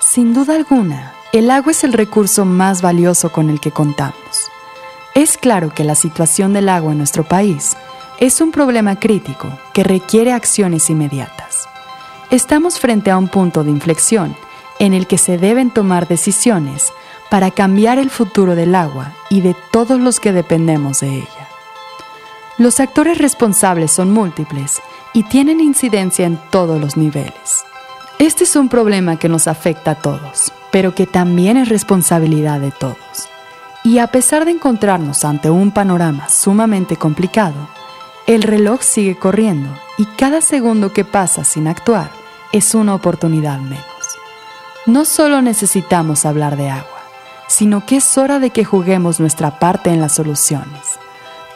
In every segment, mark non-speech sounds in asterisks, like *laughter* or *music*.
Sin duda alguna, el agua es el recurso más valioso con el que contamos. Es claro que la situación del agua en nuestro país es un problema crítico que requiere acciones inmediatas. Estamos frente a un punto de inflexión en el que se deben tomar decisiones para cambiar el futuro del agua y de todos los que dependemos de ella. Los actores responsables son múltiples y tienen incidencia en todos los niveles. Este es un problema que nos afecta a todos, pero que también es responsabilidad de todos. Y a pesar de encontrarnos ante un panorama sumamente complicado, el reloj sigue corriendo y cada segundo que pasa sin actuar es una oportunidad menos. No solo necesitamos hablar de agua, sino que es hora de que juguemos nuestra parte en las soluciones,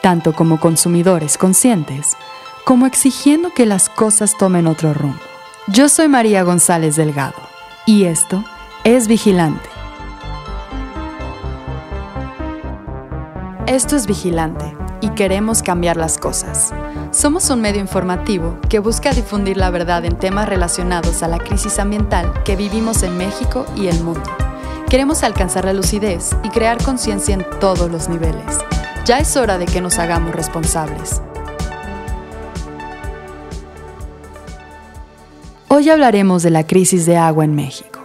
tanto como consumidores conscientes, como exigiendo que las cosas tomen otro rumbo. Yo soy María González Delgado y esto es Vigilante. Esto es Vigilante y queremos cambiar las cosas. Somos un medio informativo que busca difundir la verdad en temas relacionados a la crisis ambiental que vivimos en México y el mundo. Queremos alcanzar la lucidez y crear conciencia en todos los niveles. Ya es hora de que nos hagamos responsables. Hoy hablaremos de la crisis de agua en México,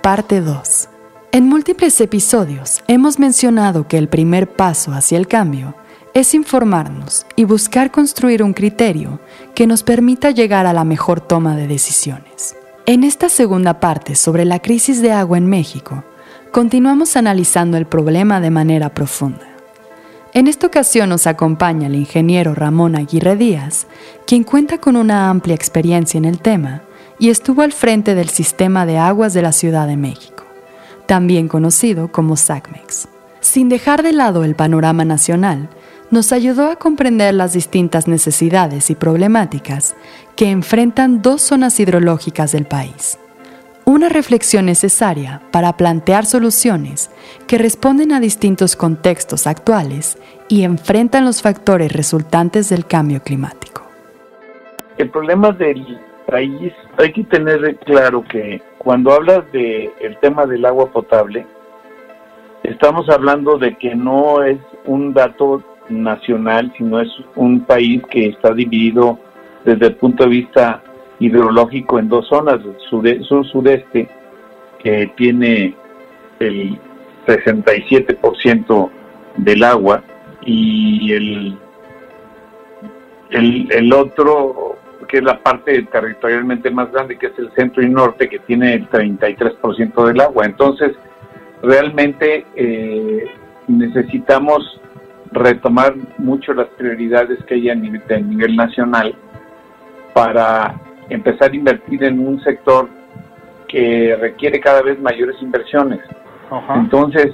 parte 2. En múltiples episodios hemos mencionado que el primer paso hacia el cambio es informarnos y buscar construir un criterio que nos permita llegar a la mejor toma de decisiones. En esta segunda parte sobre la crisis de agua en México, continuamos analizando el problema de manera profunda. En esta ocasión nos acompaña el ingeniero Ramón Aguirre Díaz, quien cuenta con una amplia experiencia en el tema y estuvo al frente del Sistema de Aguas de la Ciudad de México, también conocido como SACMEX. Sin dejar de lado el panorama nacional, nos ayudó a comprender las distintas necesidades y problemáticas que enfrentan dos zonas hidrológicas del país. Una reflexión necesaria para plantear soluciones que responden a distintos contextos actuales y enfrentan los factores resultantes del cambio climático. El problema del país hay que tener claro que cuando hablas de el tema del agua potable, estamos hablando de que no es un dato nacional, sino es un país que está dividido desde el punto de vista hidrológico en dos zonas, sur-sureste, que tiene el 67% del agua, y el, el, el otro que es la parte territorialmente más grande, que es el centro y norte, que tiene el 33% del agua. Entonces, realmente eh, necesitamos retomar mucho las prioridades que hay a nivel, nacional para empezar a invertir en un sector que requiere cada vez mayores inversiones. Entonces,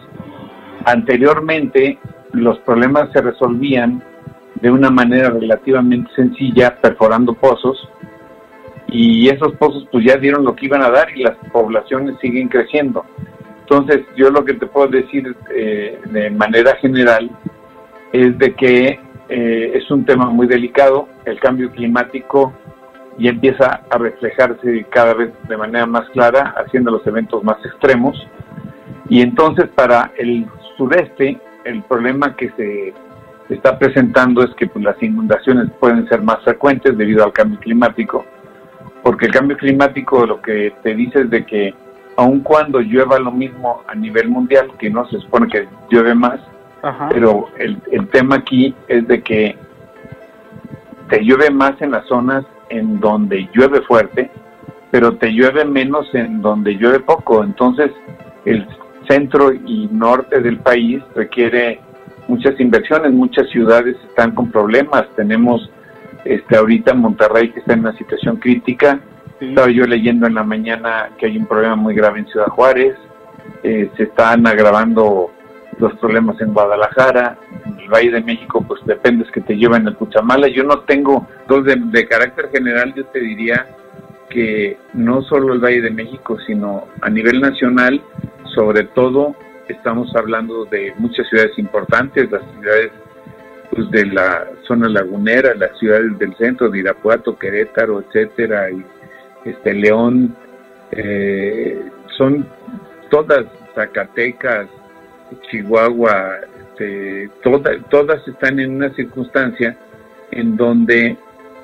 anteriormente los problemas se resolvían de una manera relativamente sencilla, perforando pozos, y esos pozos pues ya dieron lo que iban a dar y las poblaciones siguen creciendo. Entonces yo lo que te puedo decir eh, de manera general es de que eh, es un tema muy delicado, el cambio climático ya empieza a reflejarse cada vez de manera más clara, haciendo los eventos más extremos, y entonces para el sureste el problema que se está presentando es que pues, las inundaciones pueden ser más frecuentes debido al cambio climático, porque el cambio climático lo que te dice es de que aun cuando llueva lo mismo a nivel mundial, que no se supone que llueve más, pero el, el tema aquí es de que te llueve más en las zonas en donde llueve fuerte, pero te llueve menos en donde llueve poco. Entonces, el centro y norte del país requiere muchas inversiones, muchas ciudades están con problemas. Tenemos este ahorita Monterrey que está en una situación crítica. Estaba yo leyendo en la mañana que hay un problema muy grave en Ciudad Juárez. Eh, se están agravando los problemas en Guadalajara, en el Valle de México, pues depende que te lleven el Puchamala. Yo no tengo, entonces de, de carácter general yo te diría que no solo el Valle de México, sino a nivel nacional, sobre todo estamos hablando de muchas ciudades importantes, las ciudades pues, de la zona lagunera, las ciudades del centro de Irapuato, Querétaro, etcétera, este León, eh, son todas Zacatecas, Chihuahua, este, todas están en una circunstancia en donde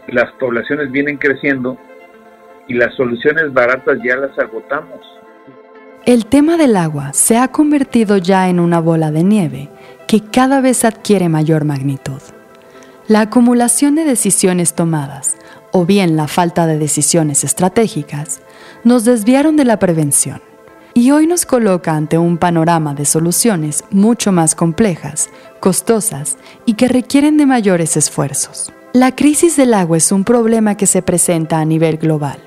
las poblaciones vienen creciendo y las soluciones baratas ya las agotamos. El tema del agua se ha convertido ya en una bola de nieve que cada vez adquiere mayor magnitud. La acumulación de decisiones tomadas, o bien la falta de decisiones estratégicas, nos desviaron de la prevención y hoy nos coloca ante un panorama de soluciones mucho más complejas, costosas y que requieren de mayores esfuerzos. La crisis del agua es un problema que se presenta a nivel global,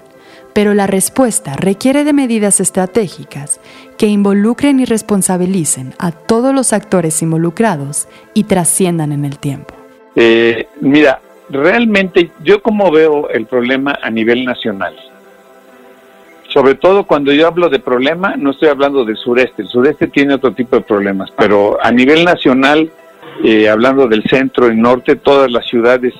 pero la respuesta requiere de medidas estratégicas que involucren y responsabilicen a todos los actores involucrados y trasciendan en el tiempo. Eh, mira, realmente yo como veo el problema a nivel nacional, sobre todo cuando yo hablo de problema, no estoy hablando del sureste, el sureste tiene otro tipo de problemas, pero a nivel nacional, eh, hablando del centro y norte, todas las ciudades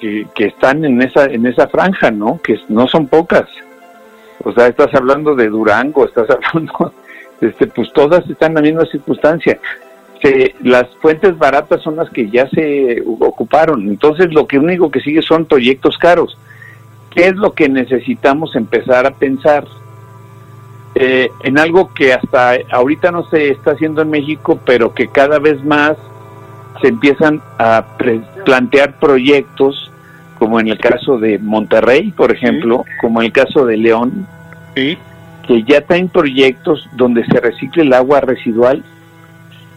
que, están en esa, en esa franja, ¿no? Que no son pocas. O sea, estás hablando de Durango, estás *laughs* hablando, este, pues todas están en la misma circunstancia. las fuentes baratas son las que ya se ocuparon. Entonces, lo que único que sigue son proyectos caros. ¿Qué es lo que necesitamos empezar a pensar? Eh, en algo que hasta ahorita no se está haciendo en México, pero que cada vez más se empiezan a plantear proyectos, como en el caso de Monterrey, por ejemplo, como en el caso de León, que ya traen proyectos donde se recicle el agua residual,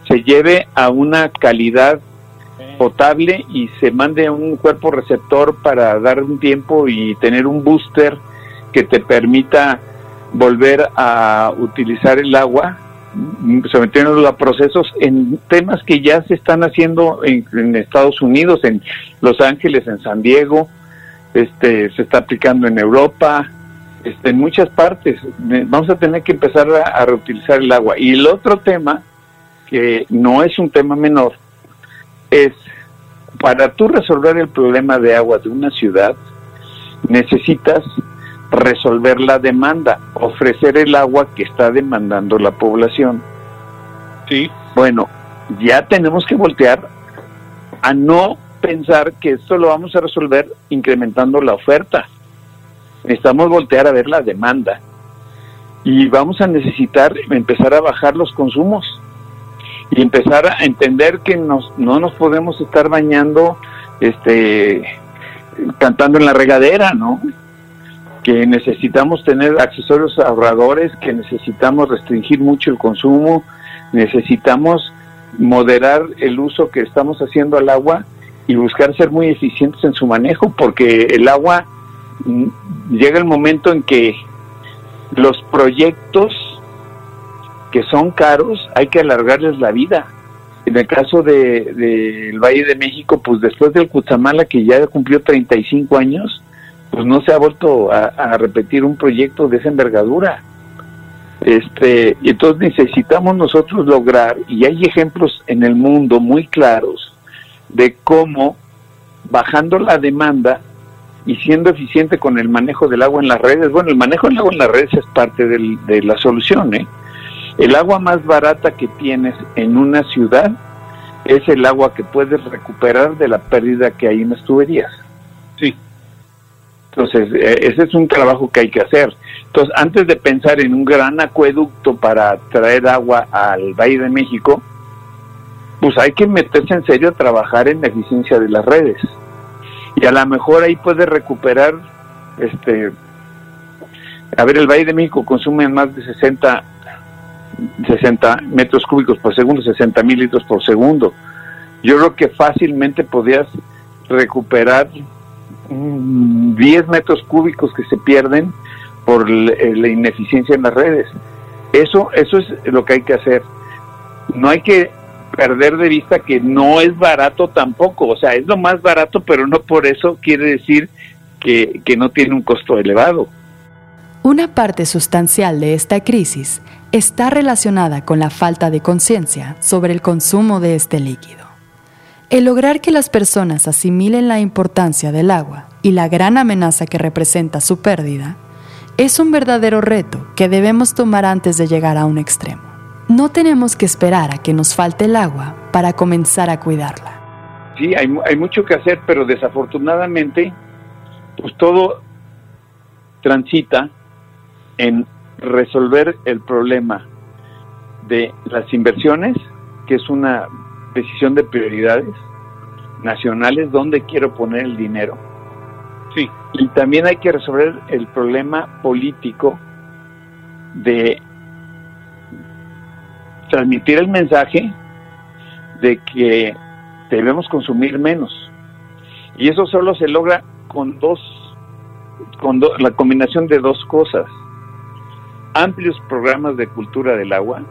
se lleve a una calidad potable y se mande a un cuerpo receptor para dar un tiempo y tener un booster que te permita volver a utilizar el agua sometiéndolo a procesos en temas que ya se están haciendo en, Estados Unidos, en Los Ángeles, en San Diego, este, se está aplicando en Europa, este, en muchas partes. Vamos a tener que empezar a, reutilizar el agua. Y el otro tema, que no es un tema menor, es para tú resolver el problema de agua de una ciudad, necesitas resolver la demanda, ofrecer el agua que está demandando la población. Sí. Bueno, ya tenemos que voltear a no pensar que esto lo vamos a resolver incrementando la oferta. Necesitamos voltear a ver la demanda y vamos a necesitar empezar a bajar los consumos y empezar a entender que nos, no nos podemos estar bañando este cantando en la regadera, ¿no? Que necesitamos tener accesorios ahorradores, que necesitamos restringir mucho el consumo, necesitamos moderar el uso que estamos haciendo al agua y buscar ser muy eficientes en su manejo, porque el agua mm, llega el momento en que los proyectos que son caros hay que alargarles la vida. En el caso del de, Valle de México, pues después del Cutzamala, que ya cumplió 35 años, pues no se ha vuelto a, repetir un proyecto de esa envergadura. Este, y entonces necesitamos nosotros lograr, y hay ejemplos en el mundo muy claros, de cómo bajando la demanda y siendo eficiente con el manejo del agua en las redes, bueno, el manejo del agua en las redes es parte de la solución, ¿eh? El agua más barata que tienes en una ciudad es el agua que puedes recuperar de la pérdida que hay en las tuberías. Sí. Entonces, eh, ese es un trabajo que hay que hacer. Entonces, antes de pensar en un gran acueducto para traer agua al Valle de México, pues hay que meterse en serio a trabajar en la eficiencia de las redes. Y a lo mejor ahí puede recuperar, este, a ver, el Valle de México consume más de 60, 60 metros cúbicos por segundo, 60 mil litros por segundo. Yo creo que fácilmente podías recuperar 10 metros cúbicos que se pierden por eh, la ineficiencia en las redes. Eso, eso es lo que hay que hacer. No hay que perder de vista que no es barato tampoco, o sea, es lo más barato, pero no por eso quiere decir que, que no tiene un costo elevado. Una parte sustancial de esta crisis está relacionada con la falta de conciencia sobre el consumo de este líquido. El lograr que las personas asimilen la importancia del agua y la gran amenaza que representa su pérdida es un verdadero reto que debemos tomar antes de llegar a un extremo. No tenemos que esperar a que nos falte el agua para comenzar a cuidarla. Sí, hay, mucho que hacer, pero desafortunadamente, pues todo transita en resolver el problema de las inversiones, que es una decisión de prioridades nacionales, dónde quiero poner el dinero. Sí. Y también hay que resolver el problema político de transmitir el mensaje de que debemos consumir menos. Y eso solo se logra con dos, con la combinación de dos cosas. Amplios programas de cultura del agua,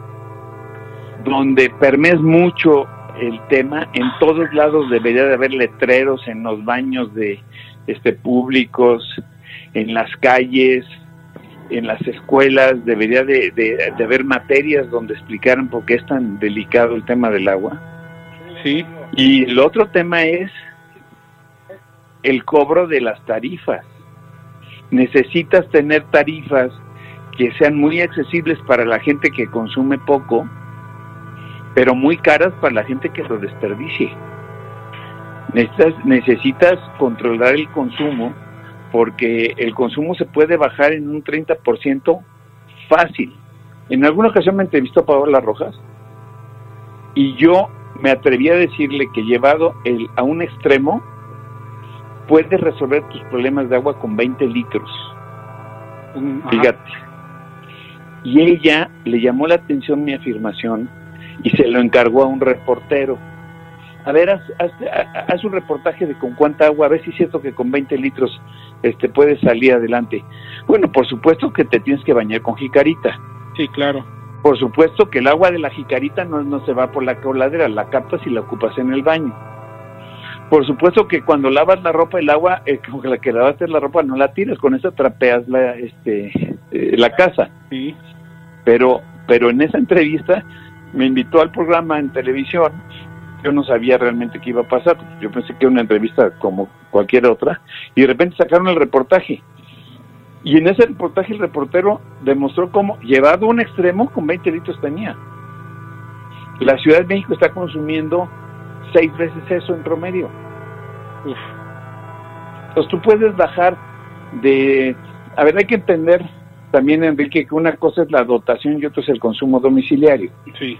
donde permees mucho el tema, en todos lados debería de haber letreros en los baños de este públicos, en las calles, en las escuelas, debería de, de, haber materias donde explicaran por qué es tan delicado el tema del agua. Sí. Y el otro tema es el cobro de las tarifas. Necesitas tener tarifas que sean muy accesibles para la gente que consume poco, pero muy caras para la gente que lo desperdicie. Necesitas, necesitas controlar el consumo porque el consumo se puede bajar en un 30% fácil. En alguna ocasión me entrevistó a Paola Rojas y yo me atreví a decirle que llevado el, a un extremo puedes resolver tus problemas de agua con 20 litros. Fíjate. Y ella le llamó la atención mi afirmación y se lo encargó a un reportero a ver, haz, un reportaje de con cuánta agua, a ver si es cierto que con 20 litros este, puedes salir adelante. Bueno, por supuesto que te tienes que bañar con jicarita. Sí, claro. Por supuesto que el agua de la jicarita no, no se va por la coladera, la captas y la ocupas en el baño. Por supuesto que cuando lavas la ropa, el agua, eh, con la que lavaste la ropa, no la tiras, con eso trapeas la, este, eh, la casa. Sí. Pero, pero en esa entrevista me invitó al programa en televisión yo no sabía realmente qué iba a pasar. Yo pensé que era una entrevista como cualquier otra. Y de repente sacaron el reportaje. Y en ese reportaje el reportero demostró cómo, llevado a un extremo, con 20 litros tenía. La Ciudad de México está consumiendo seis veces eso en promedio. Entonces tú puedes bajar de... A ver, hay que entender también, Enrique, que una cosa es la dotación y otra es el consumo domiciliario. Sí.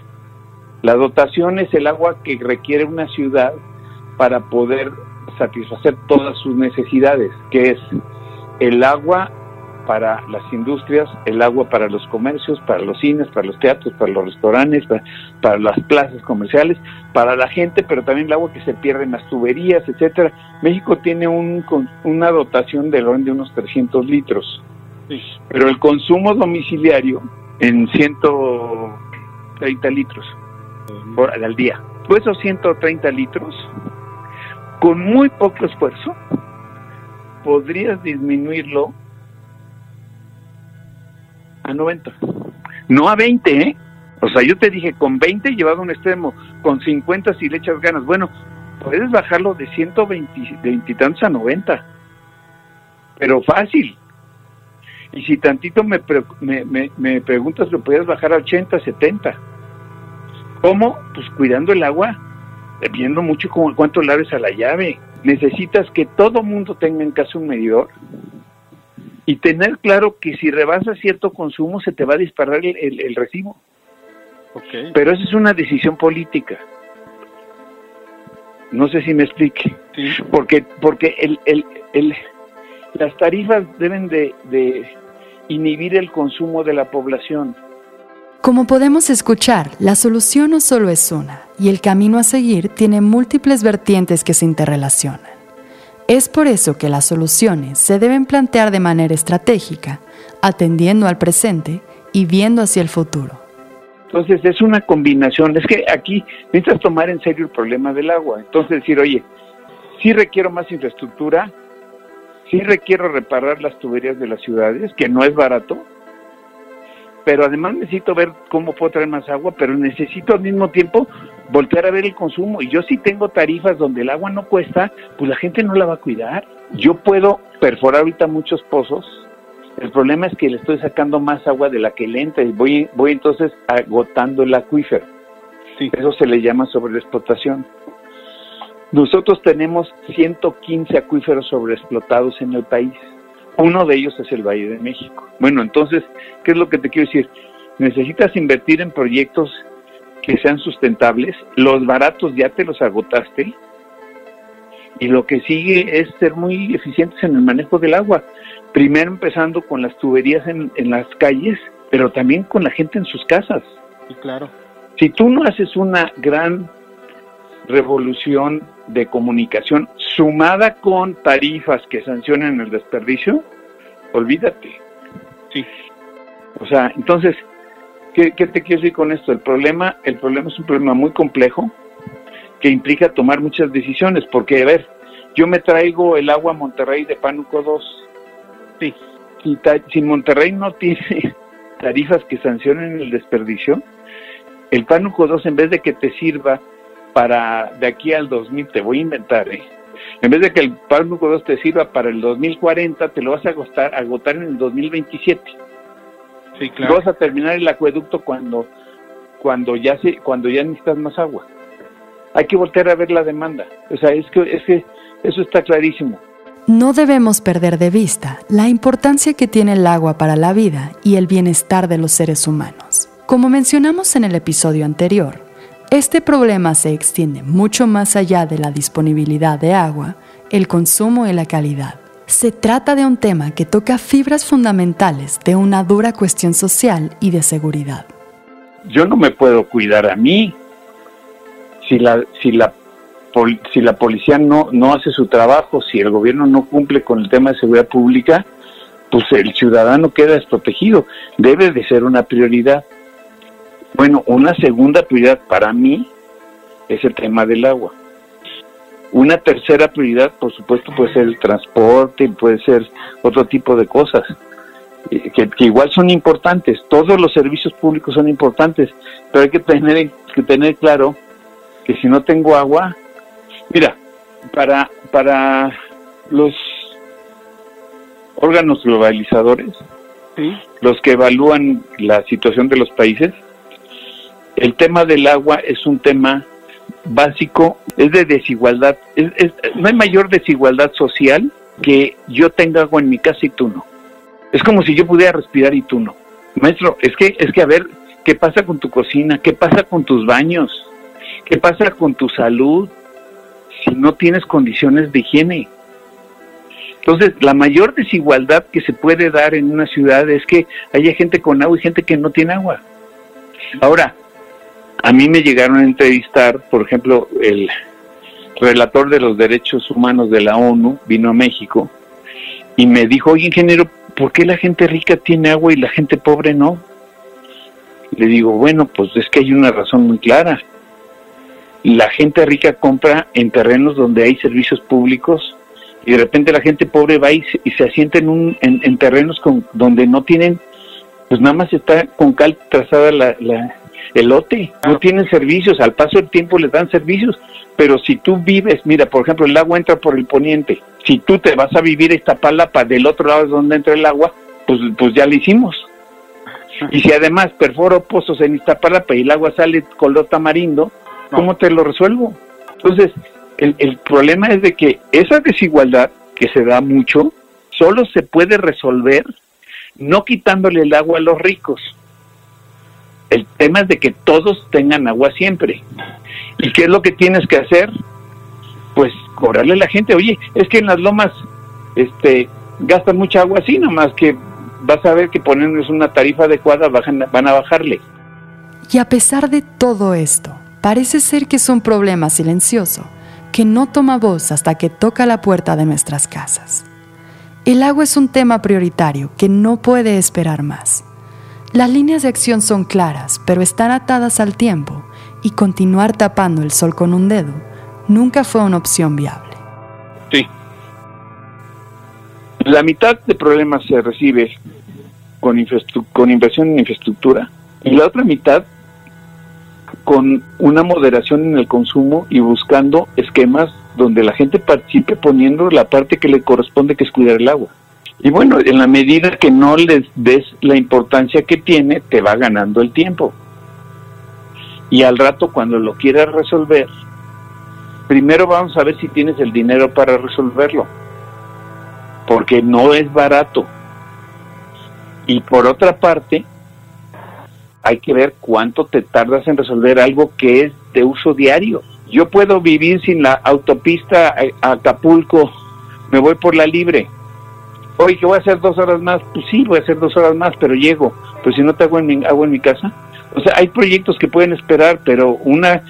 La dotación es el agua que requiere una ciudad para poder satisfacer todas sus necesidades, que es el agua para las industrias, el agua para los comercios, para los cines, para los teatros, para los restaurantes, para, las plazas comerciales, para la gente, pero también el agua que se pierde en las tuberías, etcétera. México tiene un, una dotación del orden de unos 300 litros, pero el consumo domiciliario en 130 litros al día. Pues esos 130 litros, con muy poco esfuerzo, podrías disminuirlo a 90. No a 20, ¿eh? O sea, yo te dije, con 20 llevado a un extremo, con 50 si le echas ganas. Bueno, puedes bajarlo de 120 y tantos a 90. Pero fácil. Y si tantito me, me, me, me preguntas, lo puedes bajar a 80, 70. ¿Cómo? Pues cuidando el agua, viendo mucho como cuánto laves a la llave. Necesitas que todo mundo tenga en casa un medidor y tener claro que si rebasas cierto consumo se te va a disparar el, recibo. Pero esa es una decisión política. No sé si me explique. Porque, porque el, el, el, las tarifas deben de, de inhibir el consumo de la población. Como podemos escuchar, la solución no solo es una, y el camino a seguir tiene múltiples vertientes que se interrelacionan. Es por eso que las soluciones se deben plantear de manera estratégica, atendiendo al presente y viendo hacia el futuro. Entonces es una combinación, es que aquí necesitas tomar en serio el problema del agua. Entonces decir, oye, sí requiero más infraestructura, sí requiero reparar las tuberías de las ciudades, que no es barato, pero además necesito ver cómo puedo traer más agua, pero necesito al mismo tiempo voltear a ver el consumo. Y yo si tengo tarifas donde el agua no cuesta, pues la gente no la va a cuidar. Yo puedo perforar ahorita muchos pozos El problema es que le estoy sacando más agua de la que le entra y voy, voy entonces agotando el acuífero. Sí. Eso se le llama sobreexplotación. Nosotros tenemos 115 acuíferos sobreexplotados en el país. Uno de ellos es el Valle de México. Bueno, entonces, ¿qué es lo que te quiero decir? Necesitas invertir en proyectos que sean sustentables. Los baratos ya te los agotaste. Y lo que sigue es ser muy eficientes en el manejo del agua. Primero empezando con las tuberías en, en las calles, pero también con la gente en sus casas. Sí, claro. Si tú no haces una gran revolución de comunicación sumada con tarifas que sancionen el desperdicio, olvídate. Sí. O sea, entonces, ¿qué, te quiero decir con esto? El problema, el problema es un problema muy complejo que implica tomar muchas decisiones, porque, a ver, yo me traigo el agua a Monterrey de Pánuco 2. Sí. Si, si Monterrey no tiene *laughs* tarifas que sancionen el desperdicio, el Pánuco 2, en vez de que te sirva para de aquí al 2000, te voy a inventar, ¿eh? En vez de que el Pánuco 2 te sirva para el 2040, te lo vas a agotar, agotar en el 2027. Sí, claro. Vas a terminar el acueducto cuando cuando ya se, cuando ya necesitas más agua. Hay que voltear a ver la demanda. O sea, es que, es que eso está clarísimo. No debemos perder de vista la importancia que tiene el agua para la vida y el bienestar de los seres humanos. Como mencionamos en el episodio anterior, este problema se extiende mucho más allá de la disponibilidad de agua, el consumo y la calidad. Se trata de un tema que toca fibras fundamentales de una dura cuestión social y de seguridad. Yo no me puedo cuidar a mí si la, si la, si la policía no, no hace su trabajo, si el gobierno no cumple con el tema de seguridad pública, pues el ciudadano queda desprotegido. Debe de ser una prioridad. Bueno, una segunda prioridad para mí es el tema del agua. Una tercera prioridad, por supuesto, puede ser el transporte, puede ser otro tipo de cosas, eh, que, igual son importantes. Todos los servicios públicos son importantes, pero hay que tener, que tener claro que si no tengo agua, mira, para, para los órganos globalizadores, los que evalúan la situación de los países, el tema del agua es un tema básico, es de desigualdad. no hay mayor desigualdad social que yo tenga agua en mi casa y tú no. Es como si yo pudiera respirar y tú no. Maestro, es que, es que a ver, ¿qué pasa con tu cocina? ¿Qué pasa con tus baños? ¿Qué pasa con tu salud si no tienes condiciones de higiene? Entonces, la mayor desigualdad que se puede dar en una ciudad es que haya gente con agua y gente que no tiene agua. Ahora, a mí me llegaron a entrevistar, por ejemplo, el relator de los derechos humanos de la ONU vino a México y me dijo, oye ingeniero, ¿por qué la gente rica tiene agua y la gente pobre no? Le digo, bueno, pues es que hay una razón muy clara. La gente rica compra en terrenos donde hay servicios públicos y de repente la gente pobre va y se, y se asienta en, un, en, terrenos con, donde no tienen, pues nada más está con cal trazada la, elote, no tienen servicios, al paso del tiempo les dan servicios, pero si tú vives, mira, por ejemplo, el agua entra por el poniente, si tú te vas a vivir esta palapa del otro lado es donde entra el agua, pues, pues ya lo hicimos. Y si además perforo pozos en Iztapalapa y el agua sale color tamarindo, ¿cómo te lo resuelvo? Entonces, el, el problema es de que esa desigualdad que se da mucho, solo se puede resolver no quitándole el agua a los ricos, tema es de que todos tengan agua siempre. ¿Y qué es lo que tienes que hacer? Pues cobrarle a la gente, oye, es que en las lomas este gastan mucha agua así, nomás que vas a ver que ponerles una tarifa adecuada bajan, van a bajarle. Y a pesar de todo esto, parece ser que es un problema silencioso, que no toma voz hasta que toca la puerta de nuestras casas. El agua es un tema prioritario que no puede esperar más. Las líneas de acción son claras, pero están atadas al tiempo y continuar tapando el sol con un dedo nunca fue una opción viable. Sí. La mitad de problemas se recibe con, con inversión en infraestructura y la otra mitad con una moderación en el consumo y buscando esquemas donde la gente participe poniendo la parte que le corresponde, que es cuidar el agua. Y bueno, en la medida que no les des la importancia que tiene, te va ganando el tiempo. Y al rato, cuando lo quieras resolver, primero vamos a ver si tienes el dinero para resolverlo. Porque no es barato. Y por otra parte, hay que ver cuánto te tardas en resolver algo que es de uso diario. Yo puedo vivir sin la autopista a Acapulco, me voy por la libre. Oye, que voy a hacer dos horas más. Pues sí, voy a hacer dos horas más, pero llego. Pues si no te hago en mi, hago en mi casa. O sea, hay proyectos que pueden esperar, pero una...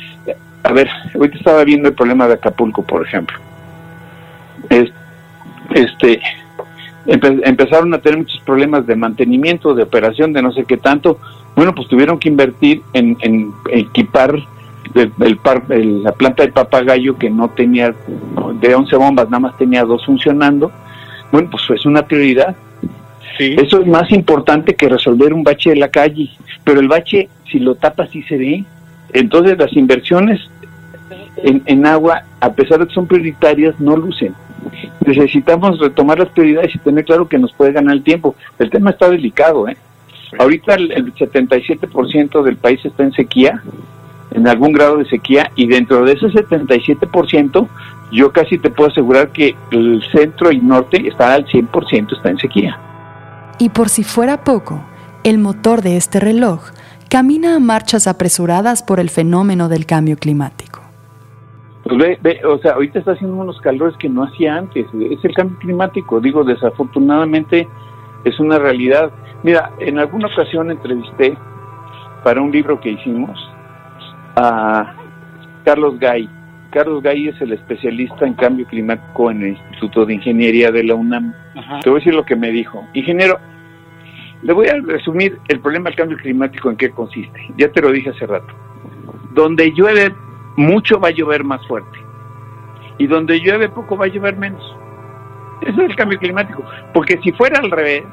A ver, ahorita estaba viendo el problema de Acapulco, por ejemplo. este, empezaron a tener muchos problemas de mantenimiento, de operación, de no sé qué tanto. Bueno, pues tuvieron que invertir en, equipar el, la planta de papagayo que no tenía, de 11 bombas, nada más tenía dos funcionando. Bueno, pues es una prioridad. Eso es más importante que resolver un bache de la calle. Pero el bache, si lo tapas, sí se ve. Entonces las inversiones en, en agua, a pesar de que son prioritarias, no lucen. Necesitamos retomar las prioridades y tener claro que nos puede ganar el tiempo. El tema está delicado, ¿eh? Ahorita el, 77% del país está en sequía, en algún grado de sequía, y dentro de ese 77%, yo casi te puedo asegurar que el centro y norte está al 100%, está en sequía. Y por si fuera poco, el motor de este reloj camina a marchas apresuradas por el fenómeno del cambio climático. Pues ve, ve, o sea, ahorita está haciendo unos calores que no hacía antes. Es el cambio climático. Digo, desafortunadamente es una realidad. Mira, en alguna ocasión entrevisté para un libro que hicimos a Carlos Gay. Carlos Gay es el especialista en cambio climático en el Instituto de Ingeniería de la UNAM. Te voy a decir lo que me dijo. Ingeniero, le voy a resumir el problema del cambio climático en qué consiste. Ya te lo dije hace rato. Donde llueve mucho va a llover más fuerte. Y donde llueve poco va a llover menos. Eso es el cambio climático. Porque si fuera al revés,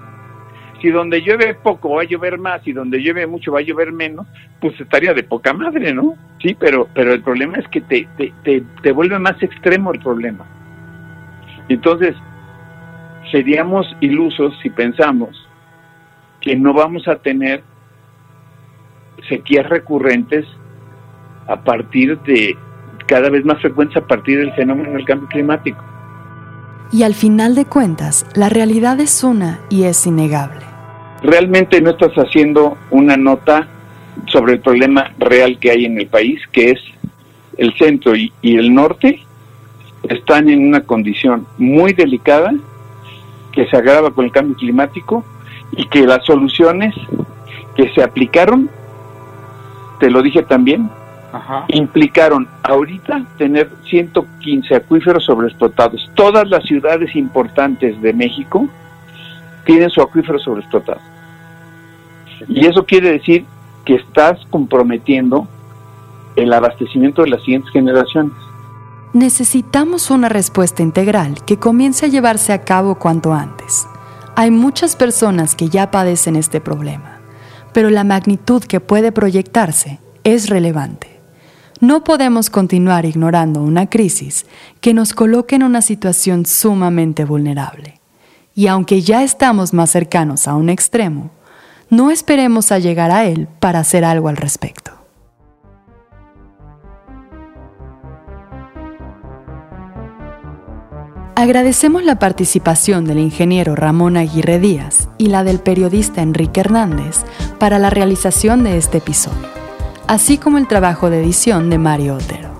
si donde llueve poco va a llover más y donde llueve mucho va a llover menos, pues estaría de poca madre, ¿no? Sí, pero, pero el problema es que te, te, te, vuelve más extremo el problema. Entonces, seríamos ilusos si pensamos que no vamos a tener sequías recurrentes a partir de cada vez más frecuentes a partir del fenómeno del cambio climático. Y al final de cuentas, la realidad es una y es innegable realmente no estás haciendo una nota sobre el problema real que hay en el país, que es el centro y, el norte están en una condición muy delicada que se agrava con el cambio climático y que las soluciones que se aplicaron, te lo dije también, implicaron ahorita tener 115 acuíferos sobreexplotados. Todas las ciudades importantes de México tienen su acuífero sobreexplotado. Y eso quiere decir que estás comprometiendo el abastecimiento de las siguientes generaciones. Necesitamos una respuesta integral que comience a llevarse a cabo cuanto antes. Hay muchas personas que ya padecen este problema, pero la magnitud que puede proyectarse es relevante. No podemos continuar ignorando una crisis que nos coloque en una situación sumamente vulnerable. Y aunque ya estamos más cercanos a un extremo, no esperemos a llegar a él para hacer algo al respecto. Agradecemos la participación del ingeniero Ramón Aguirre Díaz y la del periodista Enrique Hernández para la realización de este episodio, así como el trabajo de edición de Mario Otero.